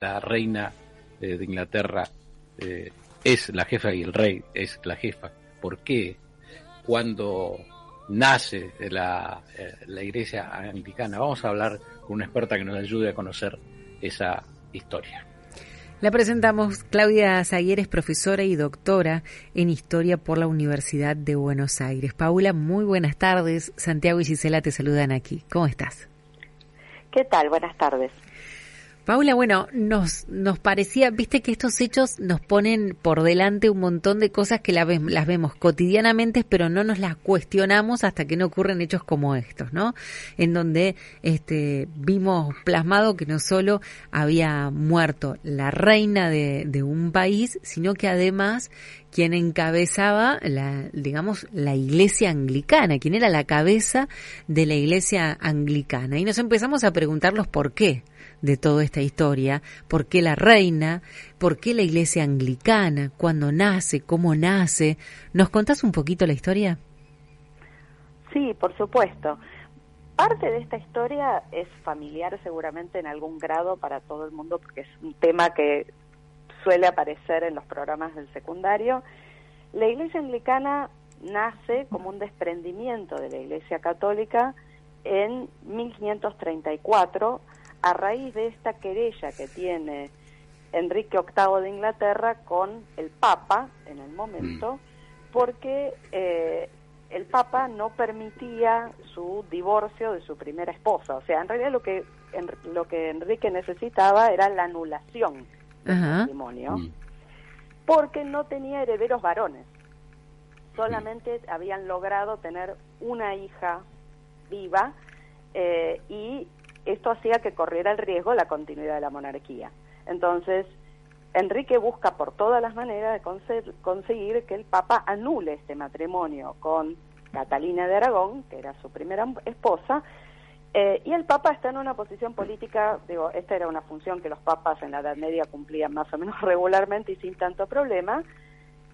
La reina eh, de Inglaterra eh, es la jefa y el rey es la jefa. ¿Por qué? Cuando nace la, eh, la iglesia anglicana, vamos a hablar con una experta que nos ayude a conocer esa historia. La presentamos. Claudia Zaguer es profesora y doctora en Historia por la Universidad de Buenos Aires. Paula, muy buenas tardes. Santiago y Gisela te saludan aquí. ¿Cómo estás? ¿Qué tal? Buenas tardes. Paula, bueno, nos, nos parecía, viste que estos hechos nos ponen por delante un montón de cosas que las vemos cotidianamente, pero no nos las cuestionamos hasta que no ocurren hechos como estos, ¿no? En donde este, vimos plasmado que no solo había muerto la reina de, de un país, sino que además quien encabezaba la, digamos, la iglesia anglicana, quien era la cabeza de la iglesia anglicana. Y nos empezamos a preguntar los por qué de toda esta historia, por qué la reina, por qué la iglesia anglicana, cuándo nace, cómo nace. ¿Nos contás un poquito la historia? Sí, por supuesto. Parte de esta historia es familiar seguramente en algún grado para todo el mundo porque es un tema que suele aparecer en los programas del secundario. La iglesia anglicana nace como un desprendimiento de la iglesia católica en 1534 a raíz de esta querella que tiene Enrique VIII de Inglaterra con el Papa en el momento, mm. porque eh, el Papa no permitía su divorcio de su primera esposa. O sea, en realidad lo que, lo que Enrique necesitaba era la anulación del matrimonio, mm. porque no tenía herederos varones. Solamente habían logrado tener una hija viva eh, y esto hacía que corriera el riesgo la continuidad de la monarquía. Entonces, Enrique busca por todas las maneras de conseguir que el Papa anule este matrimonio con Catalina de Aragón, que era su primera esposa, eh, y el Papa está en una posición política, digo, esta era una función que los papas en la Edad Media cumplían más o menos regularmente y sin tanto problema,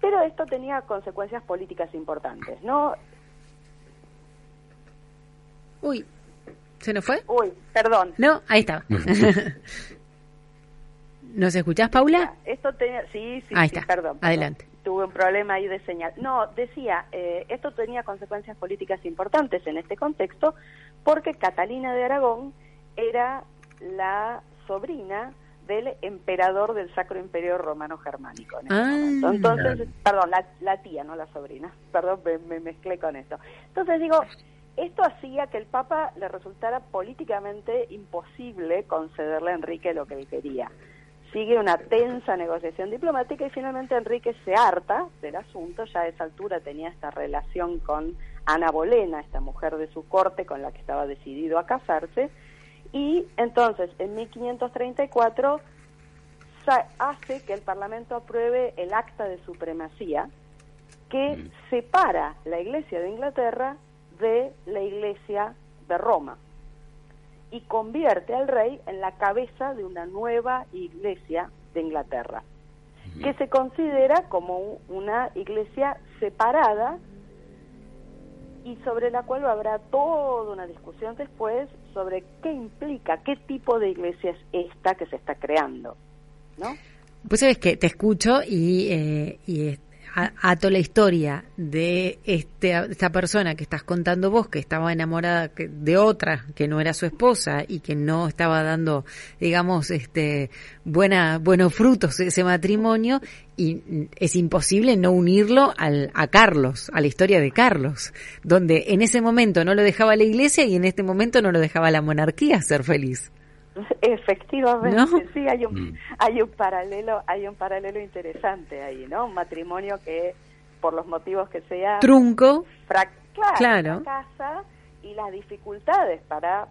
pero esto tenía consecuencias políticas importantes, ¿no? Uy, ¿Se nos fue? Uy, perdón. No, ahí está. ¿Nos escuchás, Paula? Esto tenía, sí, sí, ahí sí, está. perdón, Adelante. Tuve un problema ahí de señal. No, decía, eh, esto tenía consecuencias políticas importantes en este contexto porque Catalina de Aragón era la sobrina del emperador del Sacro Imperio Romano Germánico. En ah, Entonces, perdón, la, tía, no la sobrina. Perdón, me, me mezclé con esto. Entonces digo, esto hacía que el Papa le resultara políticamente imposible concederle a Enrique lo que él quería. Sigue una tensa negociación diplomática y finalmente Enrique se harta del asunto, ya a esa altura tenía esta relación con Ana Bolena, esta mujer de su corte con la que estaba decidido a casarse, y entonces en 1534 hace que el Parlamento apruebe el acta de supremacía que mm. separa la Iglesia de Inglaterra de la Iglesia de Roma y convierte al rey en la cabeza de una nueva iglesia de Inglaterra, que se considera como una iglesia separada y sobre la cual habrá toda una discusión después sobre qué implica, qué tipo de iglesia es esta que se está creando, ¿no? Pues sabes que te escucho y, eh, y ato la historia de este, esta persona que estás contando vos, que estaba enamorada de otra que no era su esposa y que no estaba dando, digamos, este, buena, buenos frutos ese matrimonio, y es imposible no unirlo al, a Carlos, a la historia de Carlos, donde en ese momento no lo dejaba la iglesia y en este momento no lo dejaba la monarquía ser feliz. Efectivamente, sí, hay un, mm. hay un paralelo, hay un paralelo interesante ahí, ¿no? Un matrimonio que, por los motivos que sea... Trunco. claro. casa y las dificultades para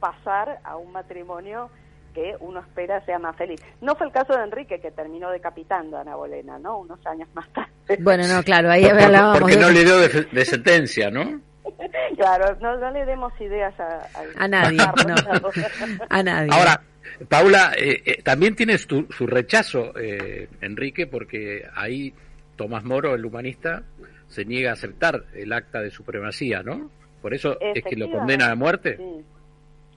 pasar a un matrimonio que uno espera sea más feliz. No fue el caso de Enrique, que terminó decapitando a Ana Bolena, ¿no? Unos años más tarde. Bueno, no, claro, ahí hablábamos. Porque no le dio de, sentencia, ¿no? Claro, no, le demos ideas a, nadie. a nadie. Ahora, Paula, eh, eh, también tienes tu, su rechazo, eh, Enrique, porque ahí Tomás Moro, el humanista, se niega a aceptar el acta de supremacía, ¿no? Por eso es que lo condena a muerte.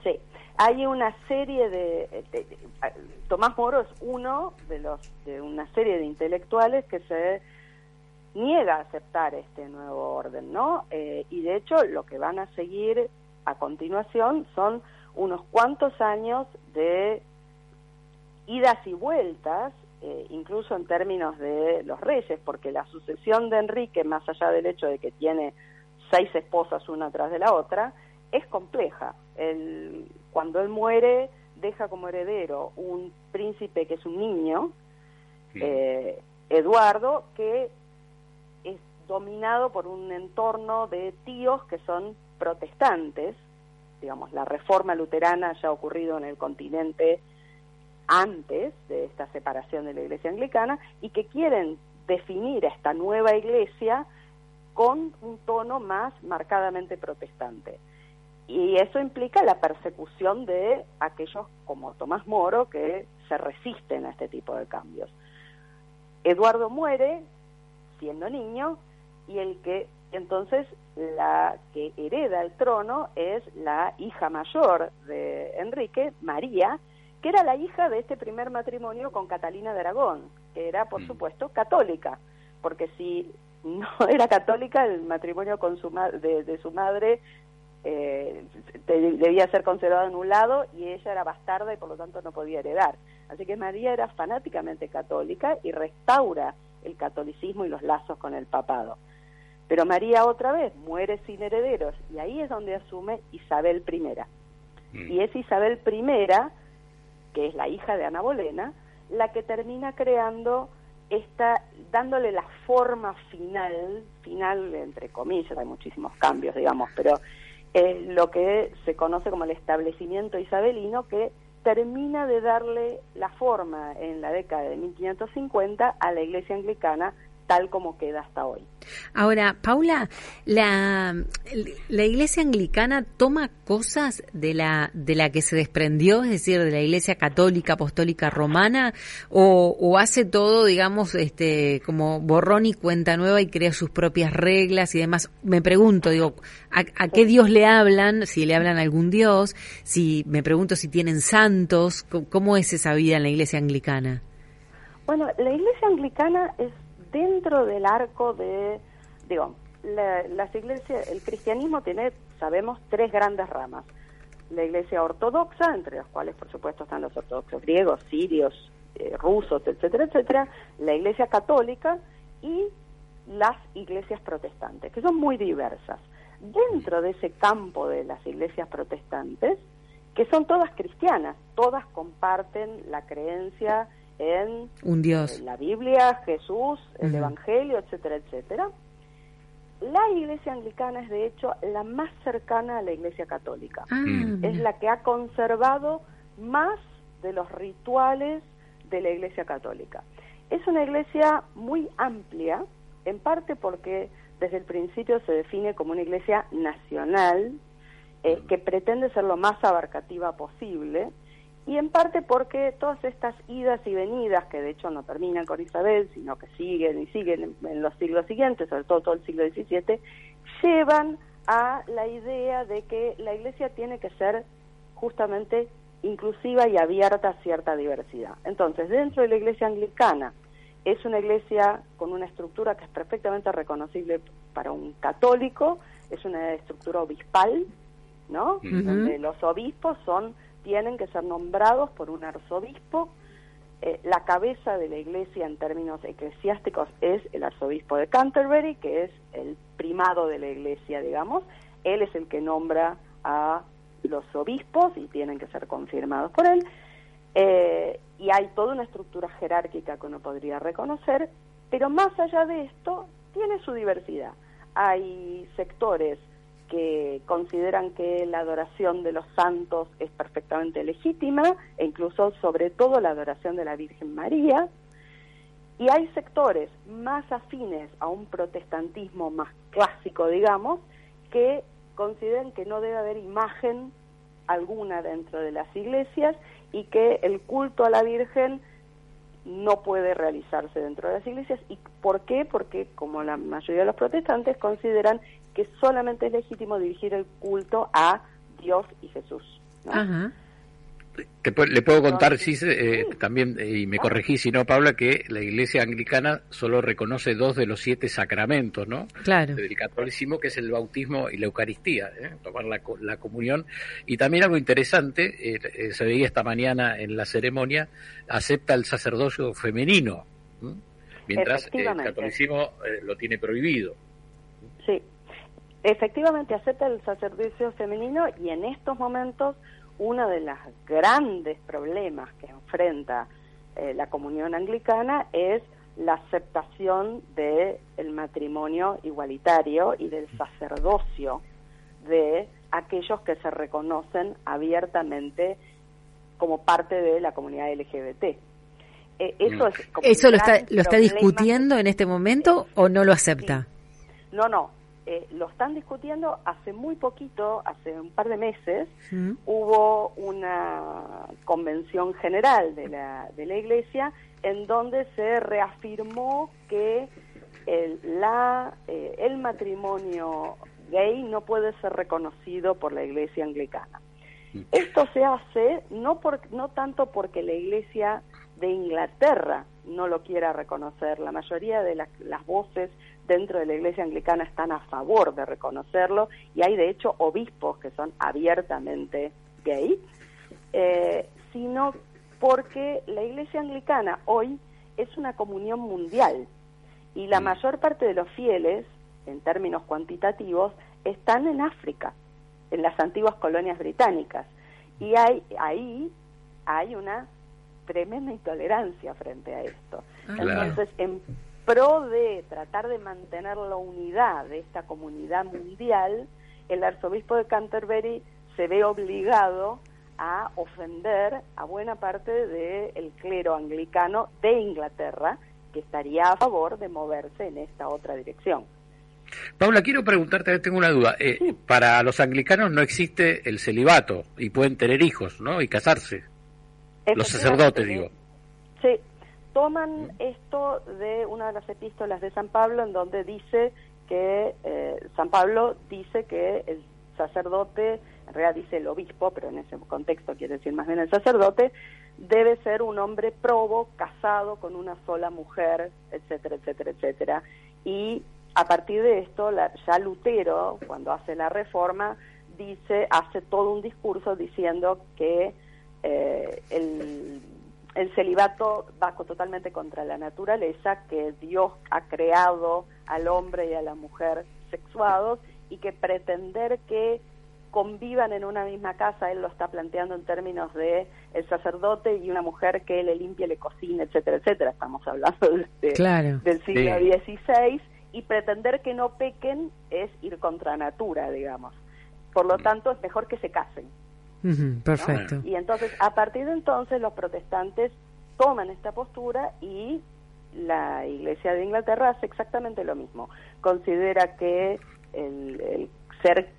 Sí. Hay una serie de, Tomás Moro es uno de los de una serie de intelectuales que se niega a aceptar este nuevo orden, ¿no? Eh, y de hecho lo que van a seguir a continuación son unos cuantos años de idas y vueltas, eh, incluso en términos de los reyes, porque la sucesión de Enrique, más allá del hecho de que tiene seis esposas una tras de la otra, es compleja. El, cuando él muere, deja como heredero un príncipe que es un niño, eh, Eduardo, que dominado por un entorno de tíos que son protestantes, digamos, la reforma luterana ya ha ocurrido en el continente antes de esta separación de la iglesia anglicana y que quieren definir a esta nueva iglesia con un tono más marcadamente protestante. Y eso implica la persecución de aquellos como Tomás Moro que se resisten a este tipo de cambios. Eduardo muere siendo niño y el que entonces la que hereda el trono es la hija mayor de Enrique, María, que era la hija de este primer matrimonio con Catalina de Aragón, que era, por mm. supuesto, católica, porque si no era católica, el matrimonio con su de, de su madre eh, debía ser conservado en un lado y ella era bastarda y por lo tanto no podía heredar. Así que María era fanáticamente católica y restaura el catolicismo y los lazos con el papado. Pero María otra vez muere sin herederos y ahí es donde asume Isabel I. Mm. Y es Isabel I, que es la hija de Ana Bolena, la que termina creando esta, dándole la forma final, final entre comillas, hay muchísimos cambios, digamos, pero eh, lo que se conoce como el establecimiento isabelino, que termina de darle la forma en la década de 1550 a la iglesia anglicana tal como queda hasta hoy. Ahora, Paula, la, la iglesia anglicana toma cosas de la, de la que se desprendió, es decir, de la iglesia católica, apostólica romana, o, o hace todo, digamos, este, como borrón y cuenta nueva y crea sus propias reglas y demás. Me pregunto, digo, ¿a, a qué Dios le hablan? Si le hablan a algún Dios, si, me pregunto si tienen santos, ¿cómo es esa vida en la iglesia anglicana? Bueno, la iglesia anglicana es dentro del arco de, digo, las iglesias, el cristianismo tiene, sabemos, tres grandes ramas. La iglesia ortodoxa, entre las cuales, por supuesto, están los ortodoxos griegos, sirios, eh, rusos, etcétera, etcétera. La iglesia católica y las iglesias protestantes, que son muy diversas. Dentro de ese campo de las iglesias protestantes, que son todas cristianas, todas comparten la creencia en un Dios. la Biblia, Jesús, el Evangelio, etcétera, etcétera. La iglesia anglicana es de hecho la más cercana a la iglesia católica. Ah, mm. es la que ha conservado más de los rituales de la iglesia católica. Es una iglesia muy amplia, en parte porque desde el principio se define como una iglesia nacional, eh, que pretende ser lo más abarcativa posible, y en parte porque todas estas idas y venidas, que de hecho no terminan con Isabel, sino que siguen y siguen en, los siglos siguientes, sobre todo todo el siglo XVII, llevan a la idea de que la Iglesia tiene que ser justamente inclusiva y abierta a cierta diversidad. Entonces, dentro de la Iglesia anglicana, es una iglesia con una estructura que es perfectamente reconocible para un católico, es una estructura obispal, ¿no? Donde los obispos son tienen que ser nombrados por un arzobispo. Eh, la cabeza de la iglesia en términos eclesiásticos es el arzobispo de Canterbury, que es el primado de la iglesia, digamos. Él es el que nombra a los obispos y tienen que ser confirmados por él. Eh, y hay toda una estructura jerárquica que uno podría reconocer, pero más allá de esto, tiene su diversidad. Hay sectores que consideran que la adoración de los santos es perfectamente legítima e incluso sobre todo la adoración de la Virgen María. Y hay sectores más afines a un protestantismo más clásico, digamos, que consideran que no debe haber imagen alguna dentro de las iglesias y que el culto a la Virgen no puede realizarse dentro de las iglesias. ¿Y por qué? Porque, como la mayoría de los protestantes, consideran que solamente es legítimo dirigir el culto a Dios y Jesús. Ajá le puedo contar, sí, eh, también, eh, y me corregí si no, Paula, que la Iglesia Anglicana solo reconoce dos de los siete sacramentos, ¿no? Claro. Del catolicismo, que es el bautismo y la Eucaristía, ¿eh? tomar la, la, comunión. Y también algo interesante, se veía esta mañana en la ceremonia, acepta el sacerdocio femenino, mientras el catolicismo lo tiene prohibido. Sí, efectivamente acepta el sacerdocio femenino y en estos momentos uno de los grandes problemas que enfrenta eh, la comunión anglicana es la aceptación del el matrimonio igualitario y del sacerdocio de aquellos que se reconocen abiertamente como parte de la comunidad LGBT. Eh, eso es ¿Eso lo está, lo está discutiendo en este momento o no lo acepta? No, no, eh, lo están discutiendo hace muy poquito, hace un par de meses, hubo una convención general de la, de la Iglesia en donde se reafirmó que el, la, eh, el matrimonio gay no puede ser reconocido por la Iglesia anglicana. Mm. Esto se hace no, por, no tanto porque la Iglesia de Inglaterra no lo quiera reconocer, la mayoría de las, las voces dentro de la Iglesia Anglicana están a favor de reconocerlo y hay de hecho obispos que son abiertamente gay, eh, sino porque la Iglesia Anglicana hoy es una comunión mundial y la mm. mayor parte de los fieles, en términos cuantitativos, están en África, en las antiguas colonias británicas. Y hay, ahí hay una tremenda intolerancia frente a esto. Ah, Entonces, en pro de tratar de mantener la unidad de esta comunidad mundial, el arzobispo de Canterbury se ve obligado a ofender a buena parte del clero anglicano de Inglaterra, que estaría a favor de moverse en esta otra dirección. Paula, quiero preguntarte, tengo una duda. Eh, para los anglicanos no existe el celibato y pueden tener hijos, ¿no? Y casarse. Los sacerdotes, digo. Sí, toman esto de una de las epístolas de San Pablo en donde dice que eh, San Pablo dice que el sacerdote, en realidad dice el obispo, pero en ese contexto quiere decir más bien el sacerdote, debe ser un hombre probo, casado con una sola mujer, etcétera, etcétera, etcétera. Y a partir de esto, la, ya Lutero, cuando hace la reforma, dice, hace todo un discurso diciendo que eh, el el celibato va totalmente contra la naturaleza, que Dios ha creado al hombre y a la mujer sexuados y que pretender que convivan en una misma casa, él lo está planteando en términos de el sacerdote y una mujer que le limpie, le cocina, etcétera, etcétera. Estamos hablando del siglo XVI y pretender que no pequen es ir contra natura, digamos. Por lo mm. tanto, es mejor que se casen perfecto. Y entonces, a partir de entonces, los protestantes toman esta postura y la Iglesia de Inglaterra hace exactamente lo mismo. Considera que el, ser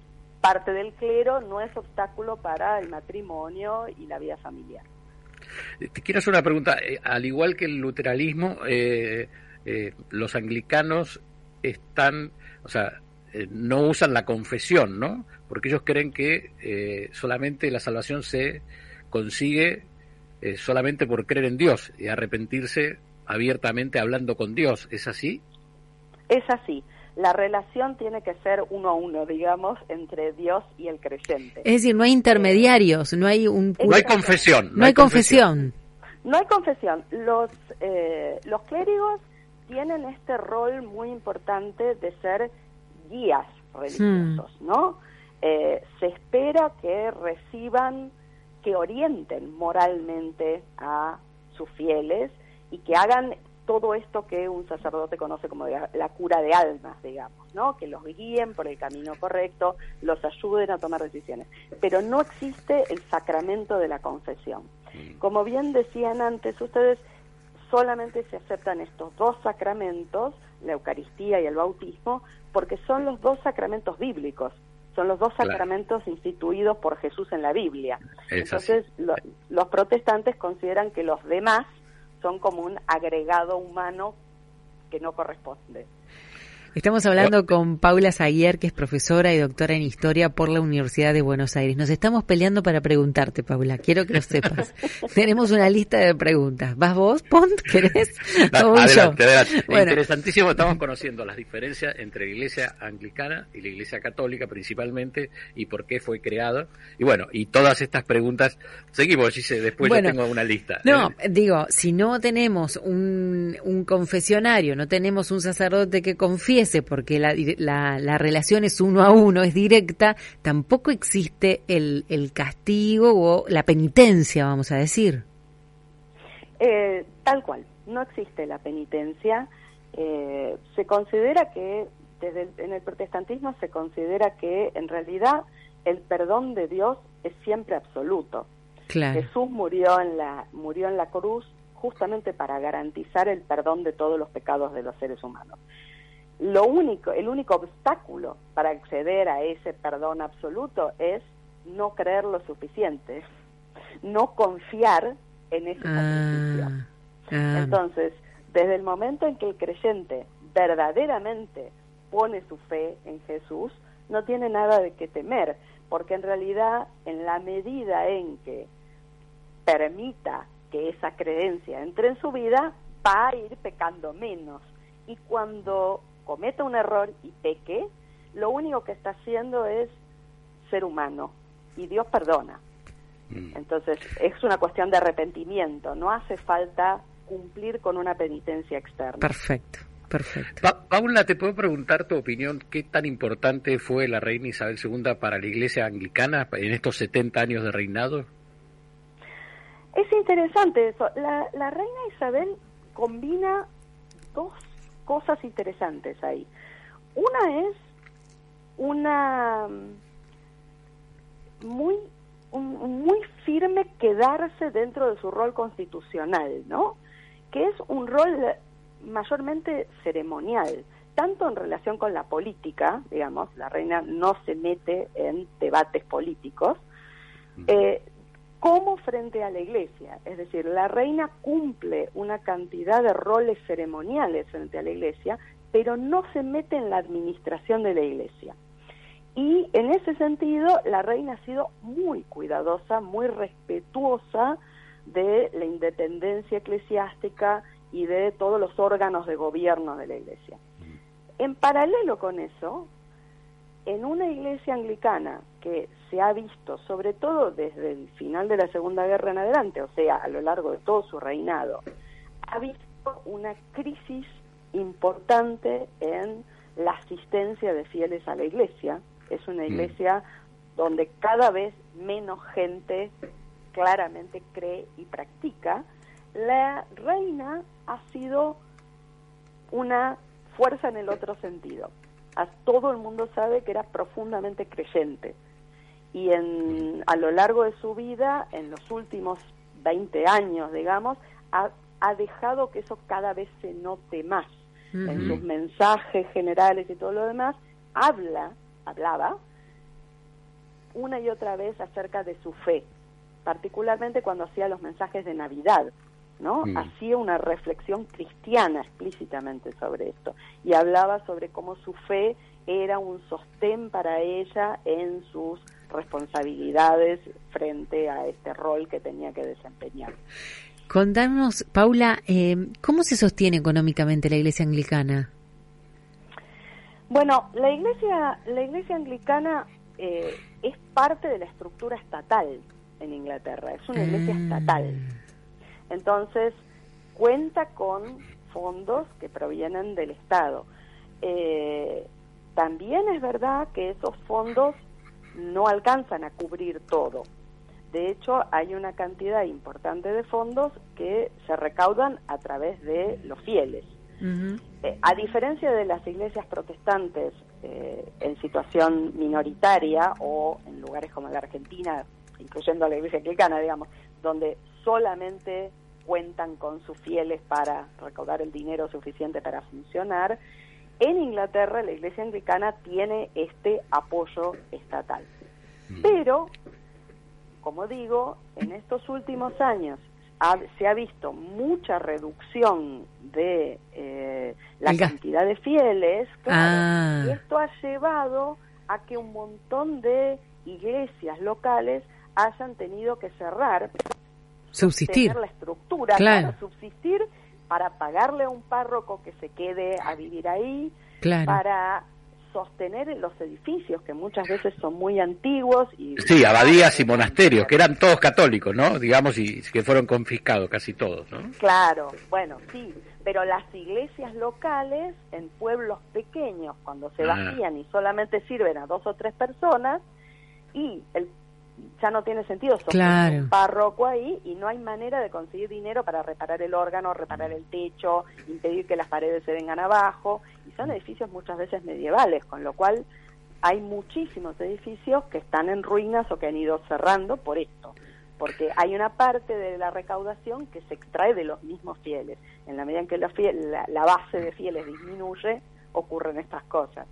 parte del clero no es obstáculo para el matrimonio y la vida familiar. Eh, te quiero hacer una pregunta. Eh, al igual que el luteranismo, eh, los anglicanos están, o sea, no usan la confesión, ¿no? Porque ellos creen que eh, solamente la salvación se consigue eh, solamente por creer en Dios y arrepentirse abiertamente hablando con Dios. ¿Es así? Es así. La relación tiene que ser uno a uno, digamos, entre Dios y el creyente. Es decir, no hay intermediarios, no hay un... No hay confesión. No, hay confesión. No hay confesión. Los, eh, los clérigos tienen este rol muy importante de ser guías religiosos, hmm. ¿no? Eh, se espera que reciban, que orienten moralmente a sus fieles y que hagan todo esto que un sacerdote conoce como la, cura de almas, digamos, ¿no? Que los guíen por el camino correcto, los ayuden a tomar decisiones. Pero no existe el sacramento de la confesión. Mm. Como bien decían antes ustedes, solamente se aceptan estos dos sacramentos, la Eucaristía y el bautismo, porque son los dos sacramentos bíblicos, son los dos sacramentos instituidos por Jesús en la Biblia. Entonces, los protestantes consideran que los demás son como un agregado humano que no corresponde. Estamos hablando con Paula Zaguier, que es profesora y doctora en historia por la Universidad de Buenos Aires. Nos estamos peleando para preguntarte, Paula. Quiero que lo sepas. Tenemos una lista de preguntas. ¿Vas vos, Pont? ¿Querés? adelante, adelante. Interesantísimo. Estamos conociendo las diferencias entre la Iglesia anglicana y la Iglesia católica, principalmente, y por qué fue creada. Y bueno, y todas estas preguntas. Seguimos, dice, después yo tengo una lista. No, ¿eh? digo, si no tenemos un, un confesionario, no tenemos un sacerdote que confíe porque la, la, relación es uno a uno, es directa, tampoco existe el, el castigo o la penitencia, vamos a decir. Eh, tal cual, no existe la penitencia. Eh, se considera que, desde en el protestantismo se considera que en realidad el perdón de Dios es siempre absoluto. Jesús murió en la murió en la cruz justamente para garantizar el perdón de todos los pecados de los seres humanos. Lo único, el único obstáculo para acceder a ese perdón absoluto es no creer lo suficiente, no confiar en ese ah, ah. Entonces, desde el momento en que el creyente verdaderamente pone su fe en Jesús, no tiene nada de qué temer, porque en realidad en la medida en que permita que esa creencia entre en su vida, va a ir pecando menos. Y cuando cometa un error y peque, lo único que está haciendo es ser humano y Dios perdona. Mm. Entonces es una cuestión de arrepentimiento, no hace falta cumplir con una penitencia externa. Perfecto. Perfecto. Paula, ¿te puedo preguntar tu opinión? ¿Qué tan importante fue la reina Isabel II para la iglesia anglicana en estos 70 años de reinado? Es interesante eso. La, la reina Isabel combina dos cosas interesantes ahí. Una es una muy muy firme quedarse dentro de su rol constitucional, ¿no? Que es un rol mayormente ceremonial, tanto en relación con la política, digamos, la reina no se mete en debates políticos, eh, frente a la iglesia. Es decir, la reina cumple una cantidad de roles ceremoniales frente a la iglesia, pero no se mete en la administración de la iglesia. Y en ese sentido, la reina ha sido muy cuidadosa, muy respetuosa de la independencia eclesiástica y de todos los órganos de gobierno de la iglesia. En paralelo con eso, en una iglesia anglicana que se ha visto, sobre todo desde el final de la Segunda Guerra en adelante, o sea, a lo largo de todo su reinado, ha visto una crisis importante en la asistencia de fieles a la iglesia. Es una mm. iglesia donde cada vez menos gente claramente cree y practica. La reina ha sido una fuerza en el otro sentido a todo el mundo sabe que era profundamente creyente. Y en, a lo largo de su vida, en los últimos 20 años, digamos, ha, dejado que eso cada vez se note más. En sus mensajes generales y todo lo demás, habla, hablaba una y otra vez acerca de su fe, particularmente cuando hacía los mensajes de Navidad. ¿no? Mm. Hacía una reflexión cristiana explícitamente sobre esto y hablaba sobre cómo su fe era un sostén para ella en sus responsabilidades frente a este rol que tenía que desempeñar. Contanos, Paula, eh, ¿cómo se sostiene económicamente la Iglesia Anglicana? Bueno, la Iglesia, la Iglesia Anglicana eh, es parte de la estructura estatal en Inglaterra, es una iglesia ah. estatal. Entonces, cuenta con fondos que provienen del Estado. Eh, también es verdad que esos fondos no alcanzan a cubrir todo, De hecho, hay una cantidad importante de fondos que se recaudan a través de los fieles. Eh, a diferencia de las iglesias protestantes eh, en situación minoritaria o en lugares como la Argentina, incluyendo la iglesia anglicana, digamos, donde solamente cuentan con sus fieles para recaudar el dinero suficiente para funcionar, en Inglaterra la iglesia anglicana tiene este apoyo estatal. Mm. Pero, como digo, en estos últimos años se ha visto mucha reducción de eh, la cantidad de fieles, ah. y esto ha llevado a que un montón de iglesias locales hayan tenido que cerrar, subsistir la estructura, claro. subsistir para pagarle a un párroco que se quede a vivir ahí, para sostener los edificios que muchas veces son muy antiguos y sí abadías y monasterios que eran todos católicos no digamos y que fueron confiscados casi todos no claro bueno sí pero las iglesias locales en pueblos pequeños cuando se ah. vacían y solamente sirven a dos o tres personas y el ya no tiene sentido un párroco ahí y no hay manera de conseguir dinero para reparar el órgano, reparar el techo, impedir que las paredes se vengan abajo y son edificios muchas veces medievales, con lo cual hay muchísimos edificios que están en ruinas o que han ido cerrando por esto, porque hay una parte de la recaudación que se extrae de los mismos fieles. En la medida en que la, la base de fieles disminuye, ocurren estas cosas.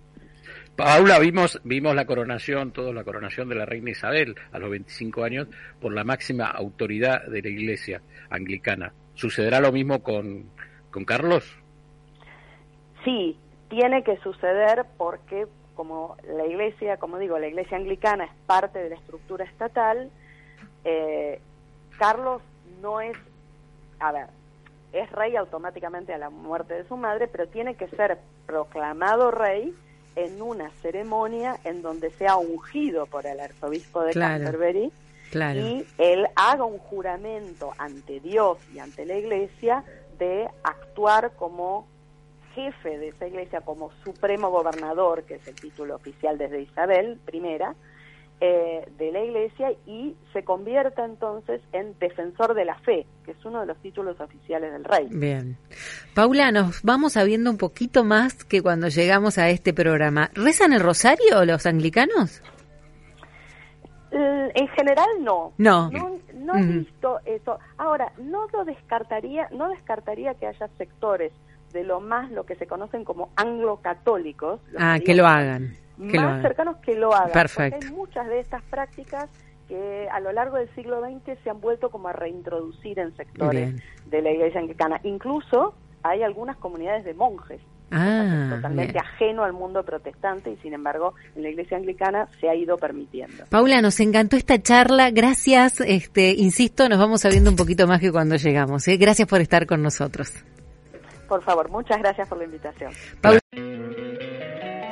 Paula, vimos, vimos la coronación, toda la coronación de la reina Isabel a los 25 años por la máxima autoridad de la iglesia anglicana. ¿Sucederá lo mismo con, con Carlos? Sí, tiene que suceder porque como la iglesia, como digo, la iglesia anglicana es parte de la estructura estatal, eh, Carlos no es, a ver, es rey automáticamente a la muerte de su madre, pero tiene que ser proclamado rey en una ceremonia en donde sea ungido por el arzobispo de Canterbury y él haga un juramento ante Dios y ante la iglesia de actuar como jefe de esa iglesia, como supremo gobernador, que es el título oficial desde Isabel I, eh, de la Iglesia y se convierta entonces en defensor de la fe, que es uno de los títulos oficiales del rey. Bien. Paula, nos vamos sabiendo un poquito más que cuando llegamos a este programa. ¿Rezan el rosario los anglicanos? En general no. No. No, he visto eso. Ahora, no lo descartaría, no descartaría que haya sectores de lo más lo que se conocen como anglo-católicos. Ah, que lo hagan más cercanos que lo hagan. Perfecto. hay muchas de estas prácticas que a lo largo del siglo XX se han vuelto como a reintroducir en sectores de la iglesia anglicana. Incluso hay algunas comunidades de monjes ah, totalmente ajeno al mundo protestante y sin embargo en la iglesia anglicana se ha ido permitiendo. Paula, nos encantó esta charla, gracias, este, insisto, nos vamos sabiendo un poquito más que cuando llegamos. ¿eh? Gracias por estar con nosotros. Por favor, muchas gracias por la invitación.